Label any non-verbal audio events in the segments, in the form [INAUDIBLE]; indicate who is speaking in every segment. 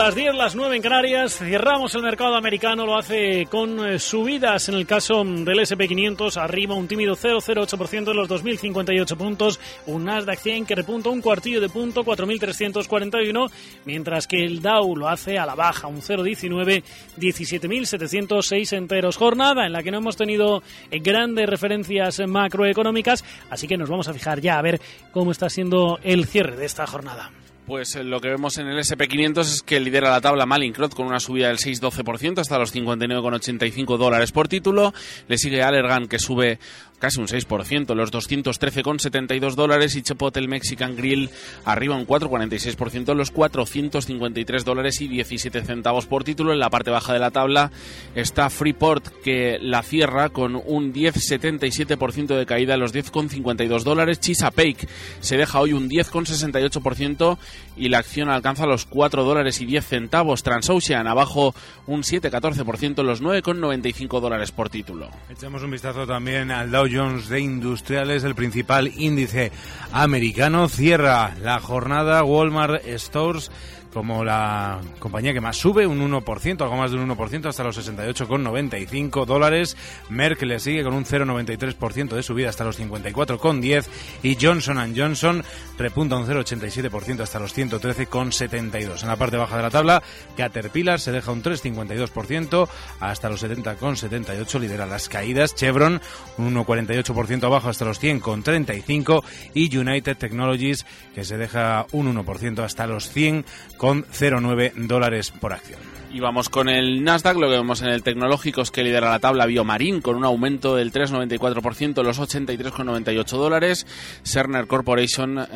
Speaker 1: las 10, las 9 en Canarias. Cerramos el mercado americano, lo hace con eh, subidas en el caso del SP500, arriba un tímido 0,08% de los 2.058 puntos, un Nasdaq 100 que repunta un cuartillo de punto, 4.341, mientras que el Dow lo hace a la baja, un 0,19, 17.706 enteros. Jornada en la que no hemos tenido eh, grandes referencias macroeconómicas, así que nos vamos a fijar ya a ver cómo está siendo el cierre de esta jornada.
Speaker 2: Pues eh, lo que vemos en el SP500 es que lidera la tabla Malincrot con una subida del 6,12% hasta los 59,85 dólares por título. Le sigue Allergan que sube casi un 6%, los 213,72 dólares y Chipotle Mexican Grill arriba un 4,46%, los 453 dólares y 17 centavos por título. En la parte baja de la tabla está Freeport que la cierra con un 10,77% de caída los 10,52 dólares. Chesapeake se deja hoy un 10,68% y la acción alcanza los 4 dólares y 10 centavos. Transocean abajo un 7,14%, los 9,95 dólares por título.
Speaker 3: Echamos un vistazo también al Dow Jones de Industriales, el principal índice americano. Cierra la jornada Walmart Stores como la compañía que más sube, un 1%, algo más de un 1%, hasta los 68,95 dólares. Merck le sigue con un 0,93% de subida hasta los 54,10 y Johnson Johnson repunta un 0,87% hasta los 113,72. En la parte baja de la tabla, Caterpillar se deja un 3,52% hasta los 70,78, lidera las caídas. Chevron un 1,48% abajo hasta los 100,35 y United Technologies que se deja un 1% hasta los 100 con 0,9 dólares por acción.
Speaker 2: Y vamos con el Nasdaq, lo que vemos en el tecnológico es que lidera la tabla Biomarín con un aumento del 3,94%, los 83,98 dólares. Cerner Corporation eh,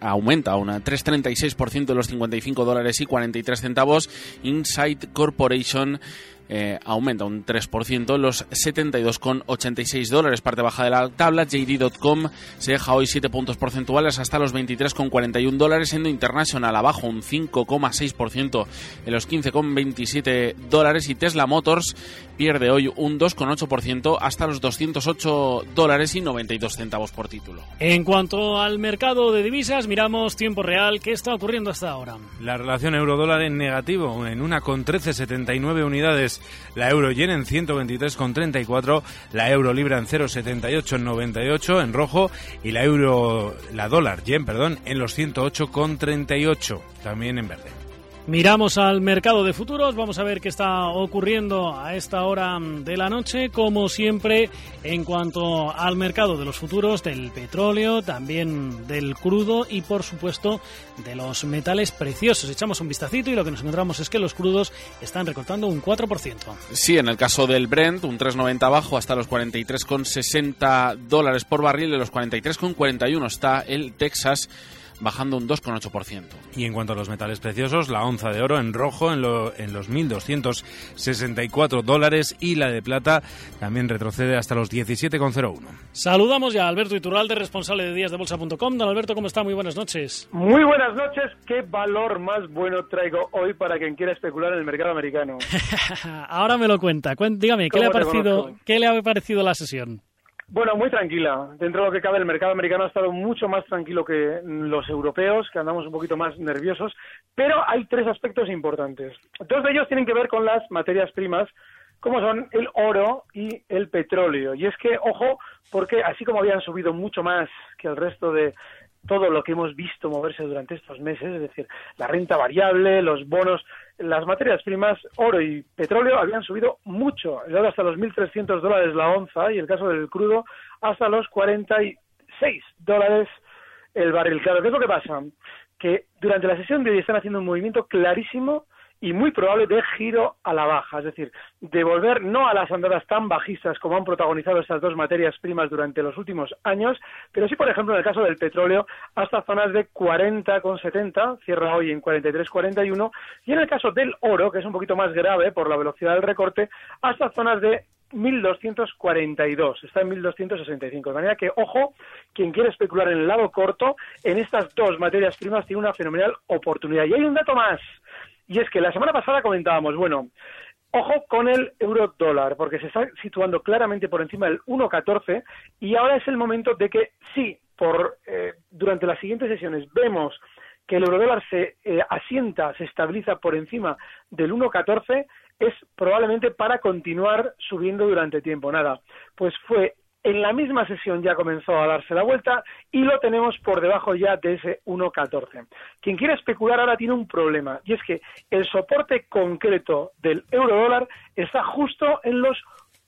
Speaker 2: aumenta un 3,36%, los 55 dólares y 43 centavos. Insight Corporation eh, aumenta un 3%, los 72,86 dólares. Parte baja de la tabla, JD.com se deja hoy 7 puntos porcentuales hasta los 23,41 dólares, siendo International abajo un 5,6% en los 15,27 dólares y Tesla Motors pierde hoy un 2,8% hasta los 208 dólares y 92 centavos por título.
Speaker 1: En cuanto al mercado de divisas, miramos tiempo real. ¿Qué está ocurriendo hasta ahora?
Speaker 3: La relación euro-dólar en negativo, en una con 13,79 unidades. La euro yen en 123,34. La euro libra en 0,78,98 en rojo. Y la euro, la dólar yen, perdón, en los 108,38 también en verde.
Speaker 1: Miramos al mercado de futuros, vamos a ver qué está ocurriendo a esta hora de la noche, como siempre, en cuanto al mercado de los futuros, del petróleo, también del crudo y, por supuesto, de los metales preciosos. Echamos un vistacito y lo que nos encontramos es que los crudos están recortando un 4%.
Speaker 2: Sí, en el caso del Brent, un 3,90 abajo hasta los 43,60 dólares por barril, de los 43,41 está el Texas bajando un 2,8%.
Speaker 3: Y en cuanto a los metales preciosos, la onza de oro en rojo en, lo, en los 1.264 dólares y la de plata también retrocede hasta los 17,01.
Speaker 1: Saludamos ya a Alberto Iturralde, responsable de díasdebolsa.com. Don Alberto, ¿cómo está? Muy buenas noches.
Speaker 4: Muy buenas noches. ¿Qué valor más bueno traigo hoy para quien quiera especular en el mercado americano? [LAUGHS]
Speaker 1: Ahora me lo cuenta. Dígame, ¿qué le, ha parecido, ¿qué le ha parecido la sesión?
Speaker 4: Bueno, muy tranquila. Dentro de lo que cabe, el mercado americano ha estado mucho más tranquilo que los europeos, que andamos un poquito más nerviosos, pero hay tres aspectos importantes. Dos de ellos tienen que ver con las materias primas, como son el oro y el petróleo. Y es que, ojo, porque así como habían subido mucho más que el resto de todo lo que hemos visto moverse durante estos meses, es decir, la renta variable, los bonos, las materias primas, oro y petróleo habían subido mucho, el hasta los 1.300 dólares la onza y el caso del crudo hasta los 46 dólares el barril. Claro, ¿qué es lo que pasa? Que durante la sesión de hoy están haciendo un movimiento clarísimo y muy probable de giro a la baja, es decir, de volver no a las andadas tan bajistas como han protagonizado estas dos materias primas durante los últimos años, pero sí, por ejemplo, en el caso del petróleo, hasta zonas de 40,70, cierra hoy en 43,41, y en el caso del oro, que es un poquito más grave por la velocidad del recorte, hasta zonas de 1.242, está en 1.265. De manera que, ojo, quien quiere especular en el lado corto, en estas dos materias primas tiene una fenomenal oportunidad. Y hay un dato más, y es que la semana pasada comentábamos, bueno, ojo con el euro dólar, porque se está situando claramente por encima del 1,14 y ahora es el momento de que sí, por eh, durante las siguientes sesiones vemos que el euro dólar se eh, asienta, se estabiliza por encima del 1,14, es probablemente para continuar subiendo durante tiempo. Nada, pues fue en la misma sesión ya comenzó a darse la vuelta y lo tenemos por debajo ya de ese 1.14. Quien quiere especular ahora tiene un problema y es que el soporte concreto del euro dólar está justo en los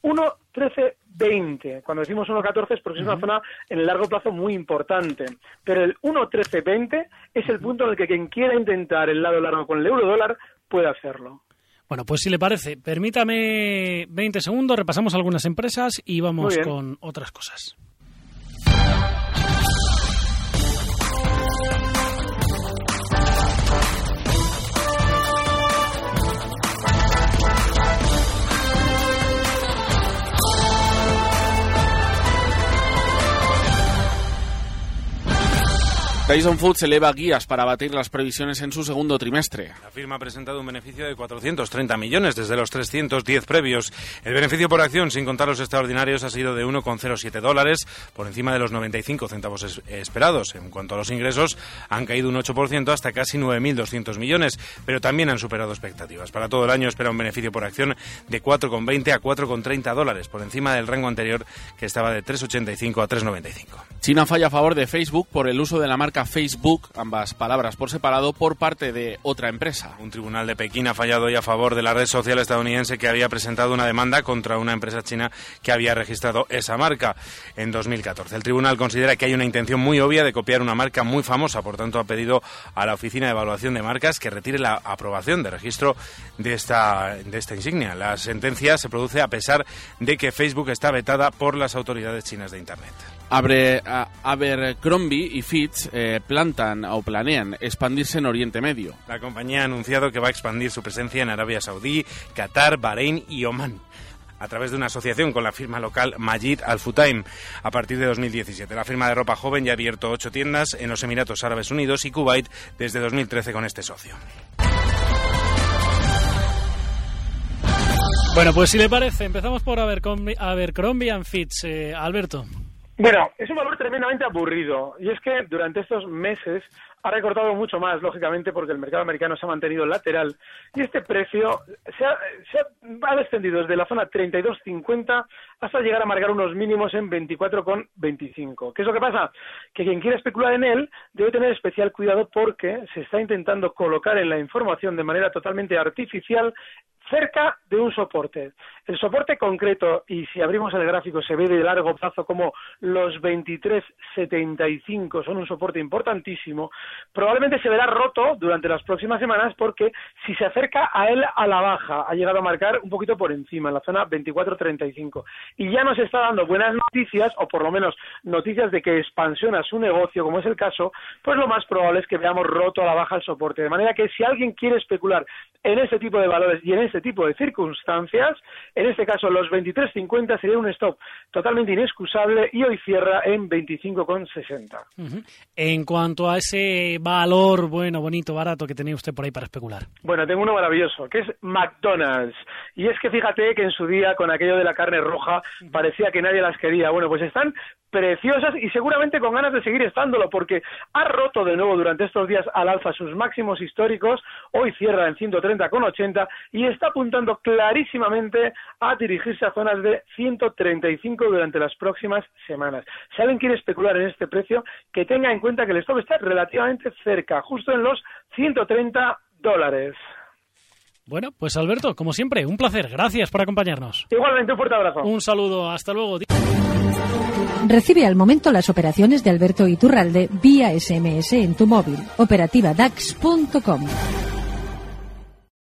Speaker 4: 1.1320. Cuando decimos 1.14 es porque es una zona en el largo plazo muy importante. Pero el 1.1320 es el punto en el que quien quiera intentar el lado largo con el euro dólar puede hacerlo.
Speaker 1: Bueno, pues si le parece, permítame 20 segundos, repasamos algunas empresas y vamos con otras cosas.
Speaker 2: Tyson Foods eleva guías para batir las previsiones en su segundo trimestre.
Speaker 3: La firma ha presentado un beneficio de 430 millones desde los 310 previos. El beneficio por acción, sin contar los extraordinarios, ha sido de 1,07 dólares, por encima de los 95 centavos esperados. En cuanto a los ingresos, han caído un 8% hasta casi 9.200 millones, pero también han superado expectativas. Para todo el año espera un beneficio por acción de 4,20 a 4,30 dólares, por encima del rango anterior que estaba de 3,85 a 3,95.
Speaker 2: China falla a favor de Facebook por el uso de la marca Facebook, ambas palabras por separado, por parte de otra empresa.
Speaker 3: Un tribunal de Pekín ha fallado hoy a favor de la red social estadounidense que había presentado una demanda contra una empresa china que había registrado esa marca en 2014. El tribunal considera que hay una intención muy obvia de copiar una marca muy famosa, por tanto ha pedido a la Oficina de Evaluación de Marcas que retire la aprobación de registro de esta, de esta insignia. La sentencia se produce a pesar de que Facebook está vetada por las autoridades chinas de Internet.
Speaker 2: Abre, Abercrombie y Fitch eh, plantan o planean expandirse en Oriente Medio.
Speaker 3: La compañía ha anunciado que va a expandir su presencia en Arabia Saudí, Qatar, Bahrein y Omán a través de una asociación con la firma local Majid Al Futtaim a partir de 2017. La firma de ropa joven ya ha abierto ocho tiendas en los Emiratos Árabes Unidos y Kuwait desde 2013 con este socio.
Speaker 1: Bueno, pues si le parece, empezamos por Abercrombie, Abercrombie and Fitch. Eh, Alberto.
Speaker 4: Bueno, es un valor tremendamente aburrido y es que durante estos meses ha recortado mucho más, lógicamente, porque el mercado americano se ha mantenido lateral y este precio se ha, descendido desde la zona 32.50 hasta llegar a marcar unos mínimos en 24,25. ¿Qué es lo que pasa? Que quien quiera especular en él debe tener especial cuidado porque se está intentando colocar en la información de manera totalmente artificial cerca de un soporte. El soporte concreto, y si abrimos el gráfico se ve de largo plazo como los 23.75 son un soporte importantísimo, probablemente se verá roto durante las próximas semanas porque si se acerca a él a la baja, ha llegado a marcar un poquito por encima, en la zona 24.35. Y ya nos está dando buenas noticias, o por lo menos noticias de que expansiona su negocio, como es el caso, pues lo más probable es que veamos roto a la baja el soporte. De manera que si alguien quiere especular en ese tipo de valores y en ese tipo de circunstancias, en este caso los 23.50 sería un stop totalmente inexcusable y hoy cierra en 25,60.
Speaker 1: En cuanto a ese valor bueno, bonito, barato que tenía usted por ahí para especular.
Speaker 4: Bueno, tengo uno maravilloso, que es McDonald's. Y es que fíjate que en su día con aquello de la carne roja parecía que nadie las quería. Bueno, pues están preciosas y seguramente con ganas de seguir estándolo porque ha roto de nuevo durante estos días al alza sus máximos históricos, hoy cierra en 130,80 y está apuntando clarísimamente a dirigirse a zonas de 135 durante las próximas semanas. Si alguien quiere especular en este precio, que tenga en cuenta que el stop está relativamente cerca, justo en los 130 dólares.
Speaker 1: Bueno, pues Alberto, como siempre, un placer. Gracias por acompañarnos.
Speaker 4: Igualmente, un fuerte abrazo.
Speaker 1: Un saludo. Hasta luego.
Speaker 5: Recibe al momento las operaciones de Alberto Iturralde vía SMS en tu móvil. Operativa DAX.com.